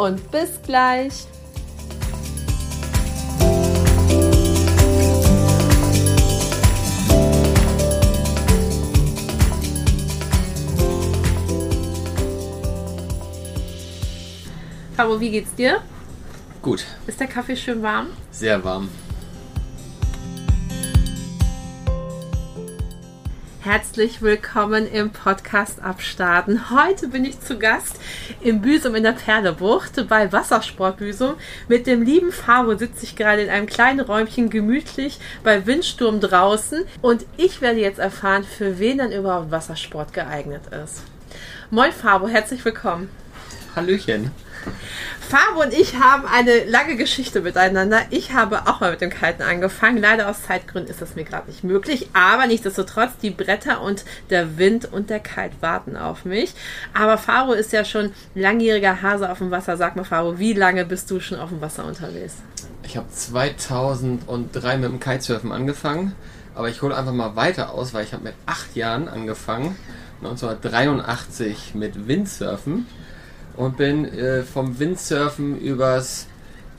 und bis gleich. Fabo, wie geht's dir? Gut. Ist der Kaffee schön warm? Sehr warm. Herzlich willkommen im Podcast Abstarten. Heute bin ich zu Gast im Büsum in der Perlebucht bei Wassersport Büsum. Mit dem lieben Fabo sitze ich gerade in einem kleinen Räumchen gemütlich bei Windsturm draußen und ich werde jetzt erfahren, für wen dann überhaupt Wassersport geeignet ist. Moin Fabo, herzlich willkommen. Hallöchen. Fabo und ich haben eine lange Geschichte miteinander. Ich habe auch mal mit dem Kiten angefangen. Leider aus Zeitgründen ist das mir gerade nicht möglich. Aber nichtsdestotrotz, die Bretter und der Wind und der Kite warten auf mich. Aber Faro ist ja schon langjähriger Hase auf dem Wasser. Sag mal, Faro, wie lange bist du schon auf dem Wasser unterwegs? Ich habe 2003 mit dem Kitesurfen angefangen. Aber ich hole einfach mal weiter aus, weil ich habe mit acht Jahren angefangen. 1983 mit Windsurfen und bin äh, vom Windsurfen übers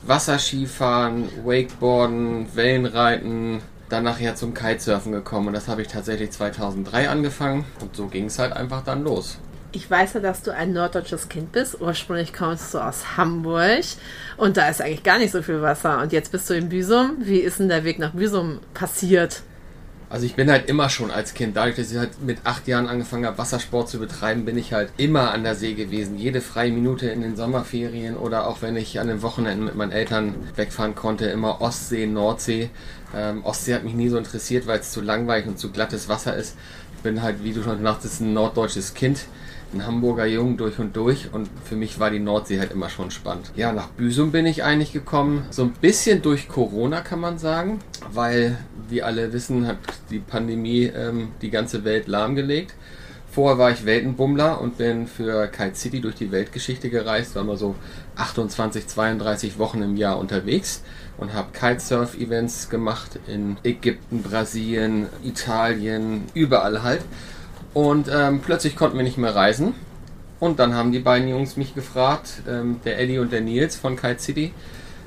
Wasserskifahren, Wakeboarden, Wellenreiten, dann nachher zum Kitesurfen gekommen. Und das habe ich tatsächlich 2003 angefangen und so ging es halt einfach dann los. Ich weiß ja, dass du ein norddeutsches Kind bist. Ursprünglich kommst du aus Hamburg und da ist eigentlich gar nicht so viel Wasser. Und jetzt bist du in Büsum. Wie ist denn der Weg nach Büsum passiert? Also ich bin halt immer schon als Kind, dadurch, dass ich halt mit acht Jahren angefangen habe, Wassersport zu betreiben, bin ich halt immer an der See gewesen. Jede freie Minute in den Sommerferien oder auch wenn ich an den Wochenenden mit meinen Eltern wegfahren konnte, immer Ostsee, Nordsee. Ähm, Ostsee hat mich nie so interessiert, weil es zu langweilig und zu glattes Wasser ist. Ich bin halt, wie du schon sagtest, ein norddeutsches Kind ein Hamburger Jung durch und durch und für mich war die Nordsee halt immer schon spannend. Ja, nach Büsum bin ich eigentlich gekommen, so ein bisschen durch Corona kann man sagen, weil, wie alle wissen, hat die Pandemie ähm, die ganze Welt lahmgelegt. Vorher war ich Weltenbummler und bin für Kite City durch die Weltgeschichte gereist, war mal so 28, 32 Wochen im Jahr unterwegs und habe Kitesurf-Events gemacht in Ägypten, Brasilien, Italien, überall halt. Und ähm, plötzlich konnten wir nicht mehr reisen. Und dann haben die beiden Jungs mich gefragt, ähm, der Eddie und der Nils von Kite City,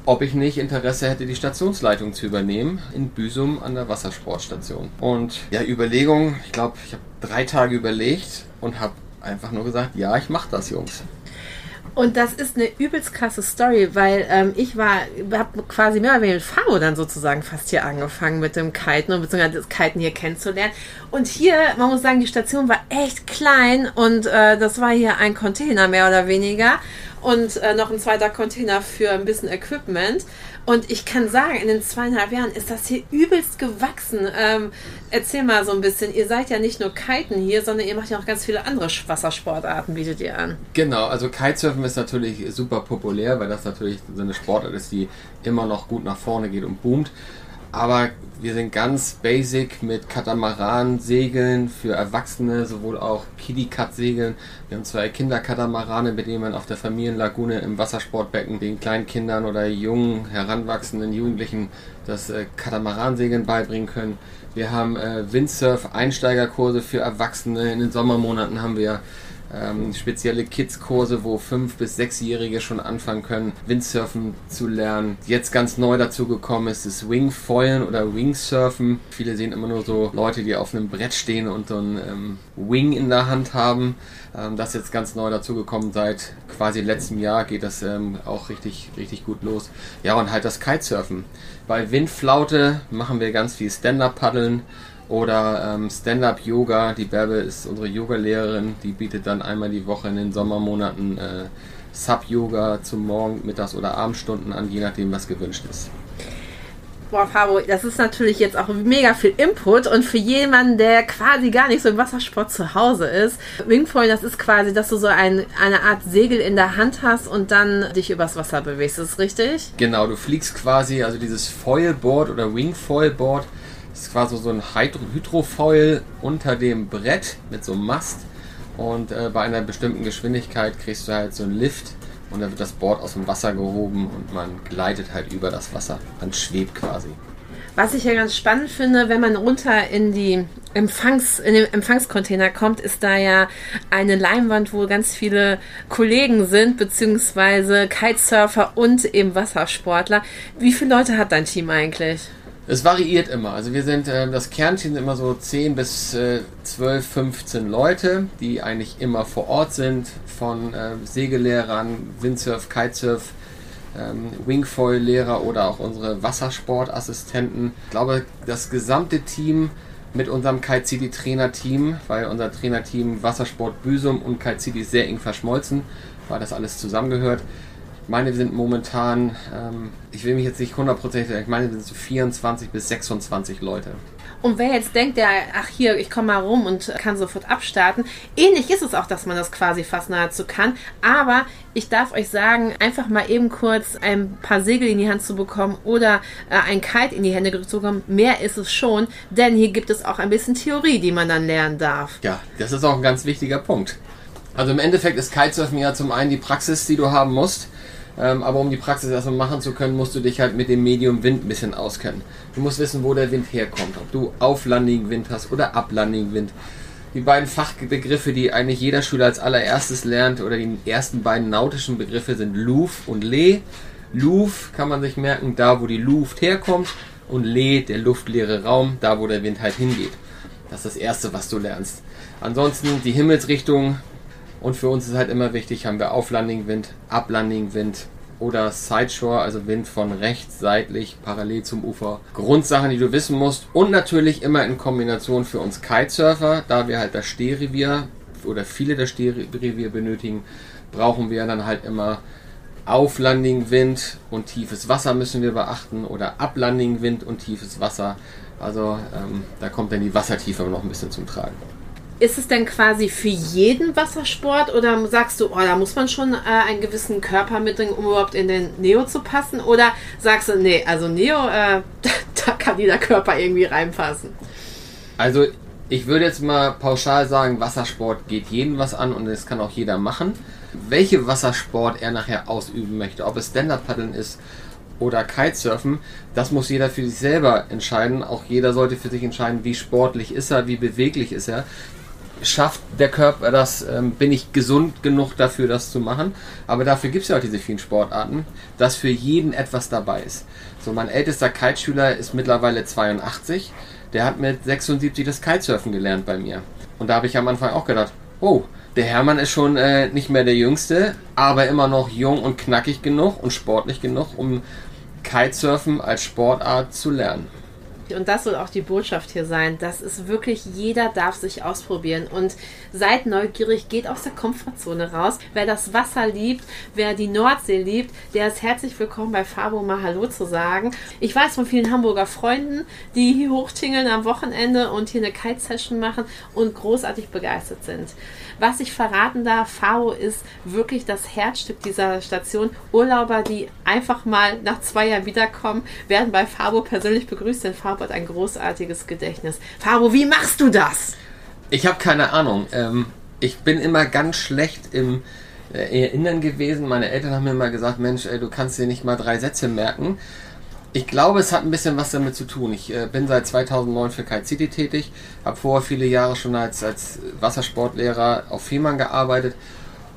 ob ich nicht Interesse hätte, die Stationsleitung zu übernehmen in Büsum an der Wassersportstation. Und ja, Überlegung, ich glaube, ich habe drei Tage überlegt und habe einfach nur gesagt, ja, ich mache das, Jungs. Und das ist eine übelst krasse Story, weil ähm, ich war, habe quasi mehr oder weniger mit Faro dann sozusagen fast hier angefangen mit dem Kiten und beziehungsweise das Kiten hier kennenzulernen. Und hier, man muss sagen, die Station war echt klein und äh, das war hier ein Container mehr oder weniger und äh, noch ein zweiter Container für ein bisschen Equipment. Und ich kann sagen, in den zweieinhalb Jahren ist das hier übelst gewachsen. Ähm, erzähl mal so ein bisschen, ihr seid ja nicht nur Kiten hier, sondern ihr macht ja auch ganz viele andere Wassersportarten, bietet ihr an. Genau, also Kitesurfen ist natürlich super populär, weil das natürlich so eine Sportart ist, die immer noch gut nach vorne geht und boomt. Aber wir sind ganz basic mit Katamaran-Segeln für Erwachsene, sowohl auch Kiddie-Cut-Segeln. Wir haben zwei Kinderkatamarane, mit denen man auf der Familienlagune im Wassersportbecken den kleinen Kindern oder jungen, heranwachsenden Jugendlichen das äh, Katamaransegeln beibringen können. Wir haben äh, Windsurf-Einsteigerkurse für Erwachsene. In den Sommermonaten haben wir ähm, spezielle Kids-Kurse, wo fünf bis sechsjährige schon anfangen können, Windsurfen zu lernen. Jetzt ganz neu dazu gekommen ist das Wingfoilen oder Wingsurfen. Viele sehen immer nur so Leute, die auf einem Brett stehen und so ein ähm, Wing in der Hand haben. Ähm, das ist jetzt ganz neu dazu gekommen. Seit quasi letztem Jahr geht das ähm, auch richtig, richtig gut los. Ja, und halt das Kitesurfen. Bei Windflaute machen wir ganz viel Stand-Up-Paddeln oder ähm, Stand-up-Yoga. Die Bärbe ist unsere Yoga-Lehrerin. Die bietet dann einmal die Woche in den Sommermonaten äh, Sub-Yoga zum Morgen-, Mittags- oder Abendstunden an, je nachdem, was gewünscht ist. Boah, Fabo, das ist natürlich jetzt auch mega viel Input und für jemanden, der quasi gar nicht so im Wassersport zu Hause ist, Wingfoil, das ist quasi, dass du so ein, eine Art Segel in der Hand hast und dann dich übers Wasser bewegst. Ist das richtig? Genau, du fliegst quasi, also dieses Foilboard oder Wingfoilboard ist quasi so ein Hydrofoil unter dem Brett mit so einem Mast und äh, bei einer bestimmten Geschwindigkeit kriegst du halt so einen Lift und dann wird das Board aus dem Wasser gehoben und man gleitet halt über das Wasser. Man schwebt quasi. Was ich ja ganz spannend finde, wenn man runter in die Empfangs, in den Empfangscontainer kommt, ist da ja eine Leinwand, wo ganz viele Kollegen sind, beziehungsweise Kitesurfer und eben Wassersportler. Wie viele Leute hat dein Team eigentlich? Es variiert immer. Also wir sind, äh, das Kernteam sind immer so 10 bis äh, 12, 15 Leute, die eigentlich immer vor Ort sind, von äh, Segellehrern, Windsurf, Kitesurf, ähm, Wingfoil-Lehrer oder auch unsere Wassersportassistenten. Ich glaube, das gesamte Team mit unserem Kite City Trainerteam, weil unser Trainerteam Wassersport Büsum und Kite City sehr eng verschmolzen, weil das alles zusammengehört meine sind momentan, ähm, ich will mich jetzt nicht hundertprozentig ich meine, wir sind so 24 bis 26 Leute. Und wer jetzt denkt, der, ach hier, ich komme mal rum und kann sofort abstarten, ähnlich ist es auch, dass man das quasi fast nahezu kann. Aber ich darf euch sagen, einfach mal eben kurz ein paar Segel in die Hand zu bekommen oder äh, ein Kite in die Hände zu bekommen, mehr ist es schon, denn hier gibt es auch ein bisschen Theorie, die man dann lernen darf. Ja, das ist auch ein ganz wichtiger Punkt. Also im Endeffekt ist Kitesurfen ja zum einen die Praxis, die du haben musst. Ähm, aber um die Praxis erstmal machen zu können, musst du dich halt mit dem Medium Wind ein bisschen auskennen. Du musst wissen, wo der Wind herkommt. Ob du auflandigen Wind hast oder ablandigen Wind. Die beiden Fachbegriffe, die eigentlich jeder Schüler als allererstes lernt, oder die ersten beiden nautischen Begriffe sind Luft und Lee. Luft kann man sich merken, da wo die Luft herkommt. Und Lee, der luftleere Raum, da wo der Wind halt hingeht. Das ist das Erste, was du lernst. Ansonsten die Himmelsrichtung, und für uns ist halt immer wichtig, haben wir Auflanding-Wind, Uplanding-Wind oder Sideshore, also Wind von rechts, seitlich, parallel zum Ufer. Grundsachen, die du wissen musst. Und natürlich immer in Kombination für uns Kitesurfer, da wir halt das Stehrevier oder viele das Stehrevier benötigen, brauchen wir dann halt immer Auflanding-Wind und tiefes Wasser müssen wir beachten oder Uplanding-Wind und tiefes Wasser. Also ähm, da kommt dann die Wassertiefe noch ein bisschen zum Tragen. Ist es denn quasi für jeden Wassersport oder sagst du, oh, da muss man schon äh, einen gewissen Körper mitbringen, um überhaupt in den Neo zu passen? Oder sagst du, nee, also Neo, äh, da kann jeder Körper irgendwie reinpassen? Also ich würde jetzt mal pauschal sagen, Wassersport geht jedem was an und das kann auch jeder machen. Welche Wassersport er nachher ausüben möchte, ob es Stand-Up-Paddeln ist oder Kitesurfen, das muss jeder für sich selber entscheiden. Auch jeder sollte für sich entscheiden, wie sportlich ist er, wie beweglich ist er schafft der Körper das, ähm, bin ich gesund genug dafür, das zu machen. Aber dafür gibt es ja auch diese vielen Sportarten, dass für jeden etwas dabei ist. So, mein ältester Kiteschüler ist mittlerweile 82. Der hat mit 76 das Kitesurfen gelernt bei mir. Und da habe ich am Anfang auch gedacht, oh, der Hermann ist schon äh, nicht mehr der Jüngste, aber immer noch jung und knackig genug und sportlich genug, um Kitesurfen als Sportart zu lernen und das soll auch die Botschaft hier sein, das ist wirklich, jeder darf sich ausprobieren und seid neugierig, geht aus der Komfortzone raus. Wer das Wasser liebt, wer die Nordsee liebt, der ist herzlich willkommen bei Fabo mal Hallo zu sagen. Ich weiß von vielen Hamburger Freunden, die hier hochtingeln am Wochenende und hier eine Kite-Session machen und großartig begeistert sind. Was ich verraten darf, Faro ist wirklich das Herzstück dieser Station. Urlauber, die einfach mal nach zwei Jahren wiederkommen, werden bei Fabo persönlich begrüßt, denn Fabo hat ein großartiges Gedächtnis. Fabo, wie machst du das? Ich habe keine Ahnung. Ähm, ich bin immer ganz schlecht im äh, Erinnern gewesen. Meine Eltern haben mir immer gesagt, Mensch, ey, du kannst dir nicht mal drei Sätze merken. Ich glaube, es hat ein bisschen was damit zu tun. Ich äh, bin seit 2009 für Kite City tätig, habe vorher viele Jahre schon als, als Wassersportlehrer auf Fehmarn gearbeitet.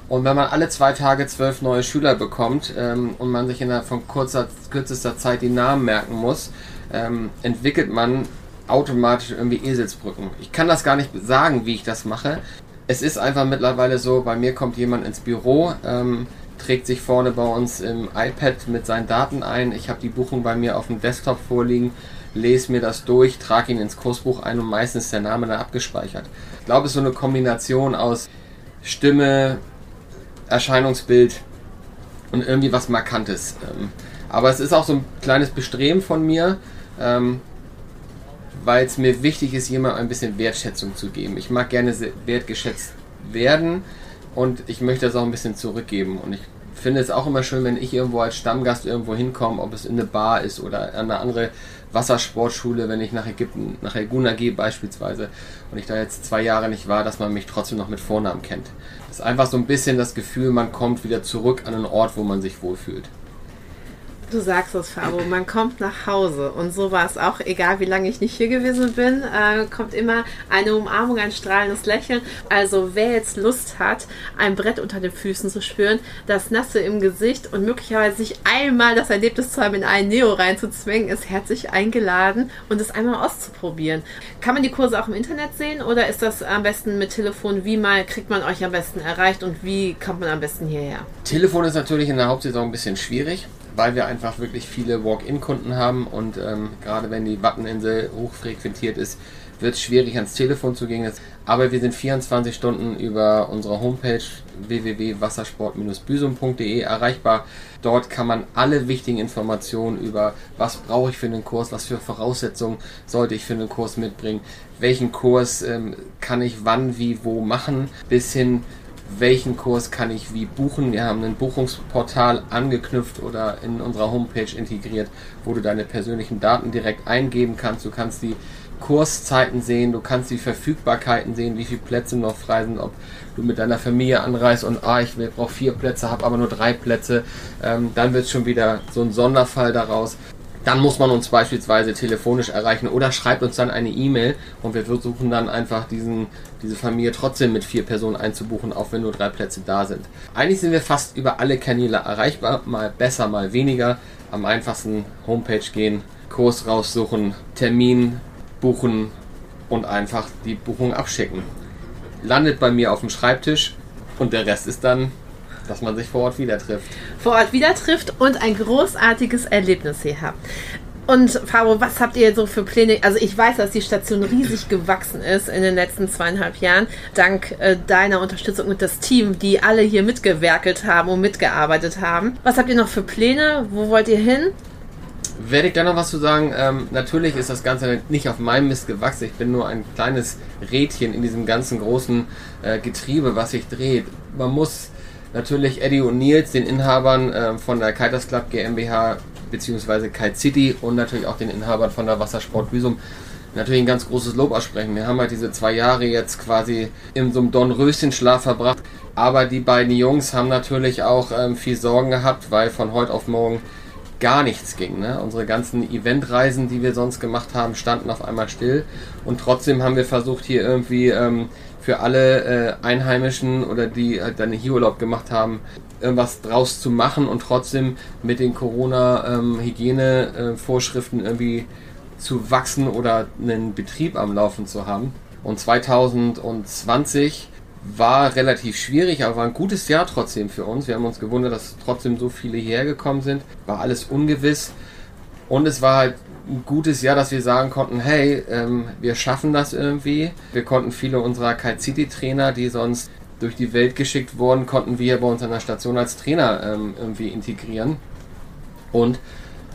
Und wenn man alle zwei Tage zwölf neue Schüler bekommt ähm, und man sich innerhalb von kurzer, kürzester Zeit die Namen merken muss, ähm, entwickelt man automatisch irgendwie Eselsbrücken. Ich kann das gar nicht sagen, wie ich das mache. Es ist einfach mittlerweile so, bei mir kommt jemand ins Büro, ähm, trägt sich vorne bei uns im iPad mit seinen Daten ein. Ich habe die Buchung bei mir auf dem Desktop vorliegen, lese mir das durch, trage ihn ins Kursbuch ein und meistens ist der Name dann abgespeichert. Ich glaube, es ist so eine Kombination aus Stimme, Erscheinungsbild und irgendwie was Markantes. Ähm, aber es ist auch so ein kleines Bestreben von mir, ähm, weil es mir wichtig ist, jemandem ein bisschen Wertschätzung zu geben. Ich mag gerne wertgeschätzt werden und ich möchte das auch ein bisschen zurückgeben. Und ich finde es auch immer schön, wenn ich irgendwo als Stammgast irgendwo hinkomme, ob es in eine Bar ist oder an eine andere Wassersportschule, wenn ich nach Ägypten, nach Elguna gehe beispielsweise und ich da jetzt zwei Jahre nicht war, dass man mich trotzdem noch mit Vornamen kennt. Das ist einfach so ein bisschen das Gefühl, man kommt wieder zurück an einen Ort, wo man sich wohlfühlt. Du sagst es, Fabo, man kommt nach Hause. Und so war es auch, egal wie lange ich nicht hier gewesen bin, äh, kommt immer eine Umarmung, ein strahlendes Lächeln. Also wer jetzt Lust hat, ein Brett unter den Füßen zu spüren, das Nasse im Gesicht und möglicherweise sich einmal das Erlebnis zu haben, in einen Neo reinzuzwängen, ist herzlich eingeladen und es einmal auszuprobieren. Kann man die Kurse auch im Internet sehen oder ist das am besten mit Telefon? Wie mal kriegt man euch am besten erreicht und wie kommt man am besten hierher? Telefon ist natürlich in der Hauptsaison ein bisschen schwierig weil wir einfach wirklich viele Walk-in-Kunden haben und ähm, gerade wenn die Watteninsel hochfrequentiert ist, wird es schwierig ans Telefon zu gehen. Aber wir sind 24 Stunden über unsere Homepage www.wassersport-büsum.de erreichbar. Dort kann man alle wichtigen Informationen über was brauche ich für einen Kurs, was für Voraussetzungen sollte ich für einen Kurs mitbringen, welchen Kurs ähm, kann ich wann, wie, wo machen, bis hin welchen Kurs kann ich wie buchen. Wir haben ein Buchungsportal angeknüpft oder in unserer Homepage integriert, wo du deine persönlichen Daten direkt eingeben kannst. Du kannst die Kurszeiten sehen, du kannst die Verfügbarkeiten sehen, wie viele Plätze noch frei sind, ob du mit deiner Familie anreist und ah, ich brauche vier Plätze, habe aber nur drei Plätze, ähm, dann wird schon wieder so ein Sonderfall daraus dann muss man uns beispielsweise telefonisch erreichen oder schreibt uns dann eine E-Mail und wir versuchen dann einfach diesen, diese Familie trotzdem mit vier Personen einzubuchen, auch wenn nur drei Plätze da sind. Eigentlich sind wir fast über alle Kanäle erreichbar, mal besser, mal weniger. Am einfachsten Homepage gehen, Kurs raussuchen, Termin buchen und einfach die Buchung abschicken. Landet bei mir auf dem Schreibtisch und der Rest ist dann dass man sich vor Ort wieder trifft. Vor Ort wieder trifft und ein großartiges Erlebnis hier habt. Und Fabo, was habt ihr so für Pläne? Also ich weiß, dass die Station riesig gewachsen ist in den letzten zweieinhalb Jahren, dank äh, deiner Unterstützung und das Team, die alle hier mitgewerkelt haben und mitgearbeitet haben. Was habt ihr noch für Pläne? Wo wollt ihr hin? Werde ich da noch was zu sagen? Ähm, natürlich ist das Ganze nicht auf meinem Mist gewachsen. Ich bin nur ein kleines Rädchen in diesem ganzen großen äh, Getriebe, was sich dreht. Man muss natürlich Eddie und Nils, den Inhabern äh, von der Kiters Club GmbH bzw. Kite City und natürlich auch den Inhabern von der Wassersport Büsum natürlich ein ganz großes Lob aussprechen. Wir haben halt diese zwei Jahre jetzt quasi in so einem Dornröschenschlaf verbracht. Aber die beiden Jungs haben natürlich auch ähm, viel Sorgen gehabt, weil von heute auf morgen gar nichts ging. Ne? Unsere ganzen Eventreisen, die wir sonst gemacht haben, standen auf einmal still. Und trotzdem haben wir versucht, hier irgendwie ähm, für alle äh, Einheimischen oder die halt dann hier Urlaub gemacht haben, irgendwas draus zu machen und trotzdem mit den Corona-Hygiene-Vorschriften ähm, irgendwie zu wachsen oder einen Betrieb am Laufen zu haben. Und 2020 war relativ schwierig, aber war ein gutes Jahr trotzdem für uns. Wir haben uns gewundert, dass trotzdem so viele hierher gekommen sind. War alles ungewiss. Und es war halt ein gutes Jahr, dass wir sagen konnten, hey, ähm, wir schaffen das irgendwie. Wir konnten viele unserer Kite City Trainer, die sonst durch die Welt geschickt wurden, konnten wir bei uns an der Station als Trainer ähm, irgendwie integrieren. Und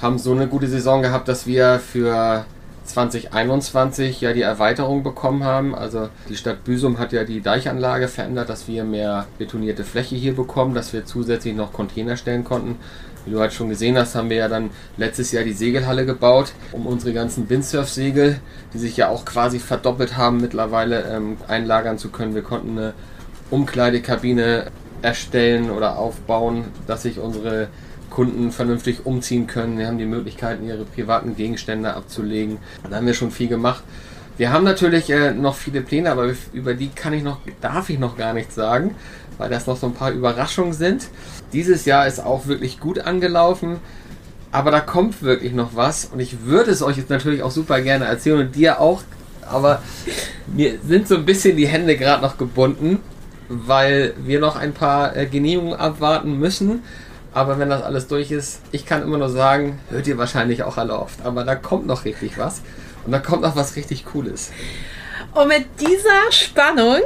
haben so eine gute Saison gehabt, dass wir für 2021 ja die Erweiterung bekommen haben. Also die Stadt Büsum hat ja die Deichanlage verändert, dass wir mehr betonierte Fläche hier bekommen, dass wir zusätzlich noch Container stellen konnten. Wie du halt schon gesehen hast, haben wir ja dann letztes Jahr die Segelhalle gebaut, um unsere ganzen Windsurf-Segel, die sich ja auch quasi verdoppelt haben, mittlerweile ähm, einlagern zu können. Wir konnten eine Umkleidekabine erstellen oder aufbauen, dass sich unsere Kunden vernünftig umziehen können. Wir haben die Möglichkeiten, ihre privaten Gegenstände abzulegen. Da haben wir schon viel gemacht. Wir haben natürlich äh, noch viele Pläne, aber über die kann ich noch, darf ich noch gar nichts sagen, weil das noch so ein paar Überraschungen sind. Dieses Jahr ist auch wirklich gut angelaufen, aber da kommt wirklich noch was und ich würde es euch jetzt natürlich auch super gerne erzählen und dir auch, aber mir sind so ein bisschen die Hände gerade noch gebunden, weil wir noch ein paar äh, Genehmigungen abwarten müssen. Aber wenn das alles durch ist, ich kann immer nur sagen, hört ihr wahrscheinlich auch alle oft, aber da kommt noch richtig was. Und da kommt noch was richtig Cooles. Und mit dieser Spannung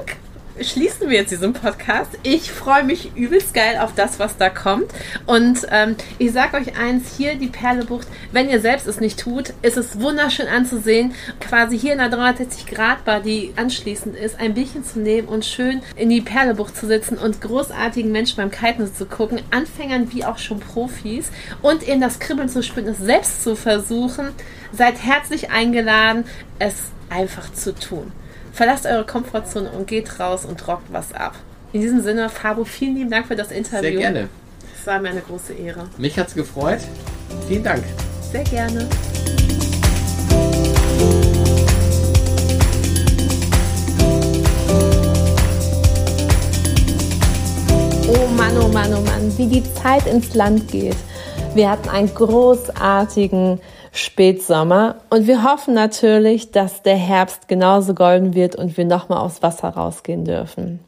schließen wir jetzt diesen Podcast. Ich freue mich übelst geil auf das, was da kommt. Und ähm, ich sage euch eins, hier die Perlebucht, wenn ihr selbst es nicht tut, ist es wunderschön anzusehen, quasi hier in der 360-Grad-Bar, die anschließend ist, ein Bierchen zu nehmen und schön in die Perlebucht zu sitzen und großartigen Menschen beim Kiten zu gucken, Anfängern wie auch schon Profis und in das Kribbeln zu spüren, es selbst zu versuchen. Seid herzlich eingeladen, es einfach zu tun. Verlasst eure Komfortzone und geht raus und rockt was ab. In diesem Sinne, Fabo, vielen lieben Dank für das Interview. Sehr gerne. Es war mir eine große Ehre. Mich hat es gefreut. Vielen Dank. Sehr gerne. Oh Mann, oh Mann, oh Mann, wie die Zeit ins Land geht. Wir hatten einen großartigen Spätsommer. Und wir hoffen natürlich, dass der Herbst genauso golden wird und wir nochmal aufs Wasser rausgehen dürfen.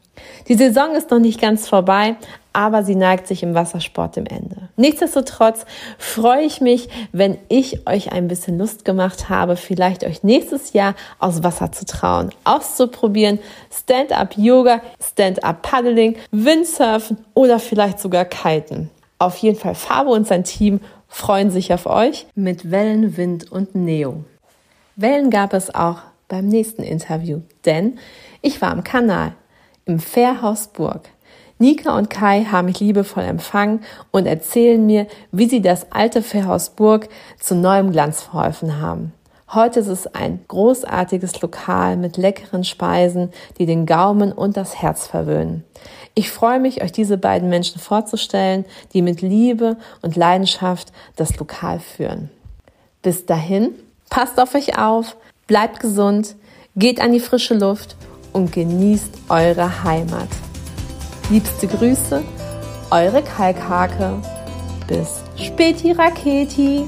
Die Saison ist noch nicht ganz vorbei, aber sie neigt sich im Wassersport dem Ende. Nichtsdestotrotz freue ich mich, wenn ich euch ein bisschen Lust gemacht habe, vielleicht euch nächstes Jahr aus Wasser zu trauen, auszuprobieren, Stand-up-Yoga, Stand-up-Paddling, Windsurfen oder vielleicht sogar Kiten. Auf jeden Fall Fabo und sein Team freuen sich auf euch mit Wellen, Wind und Neo. Wellen gab es auch beim nächsten Interview, denn ich war am Kanal im Fährhaus Burg. Nika und Kai haben mich liebevoll empfangen und erzählen mir, wie sie das alte Fährhaus Burg zu neuem Glanz verholfen haben. Heute ist es ein großartiges Lokal mit leckeren Speisen, die den Gaumen und das Herz verwöhnen. Ich freue mich, euch diese beiden Menschen vorzustellen, die mit Liebe und Leidenschaft das Lokal führen. Bis dahin, passt auf euch auf, bleibt gesund, geht an die frische Luft und genießt eure Heimat. Liebste Grüße, eure Kalkhake. Bis späti Raketi.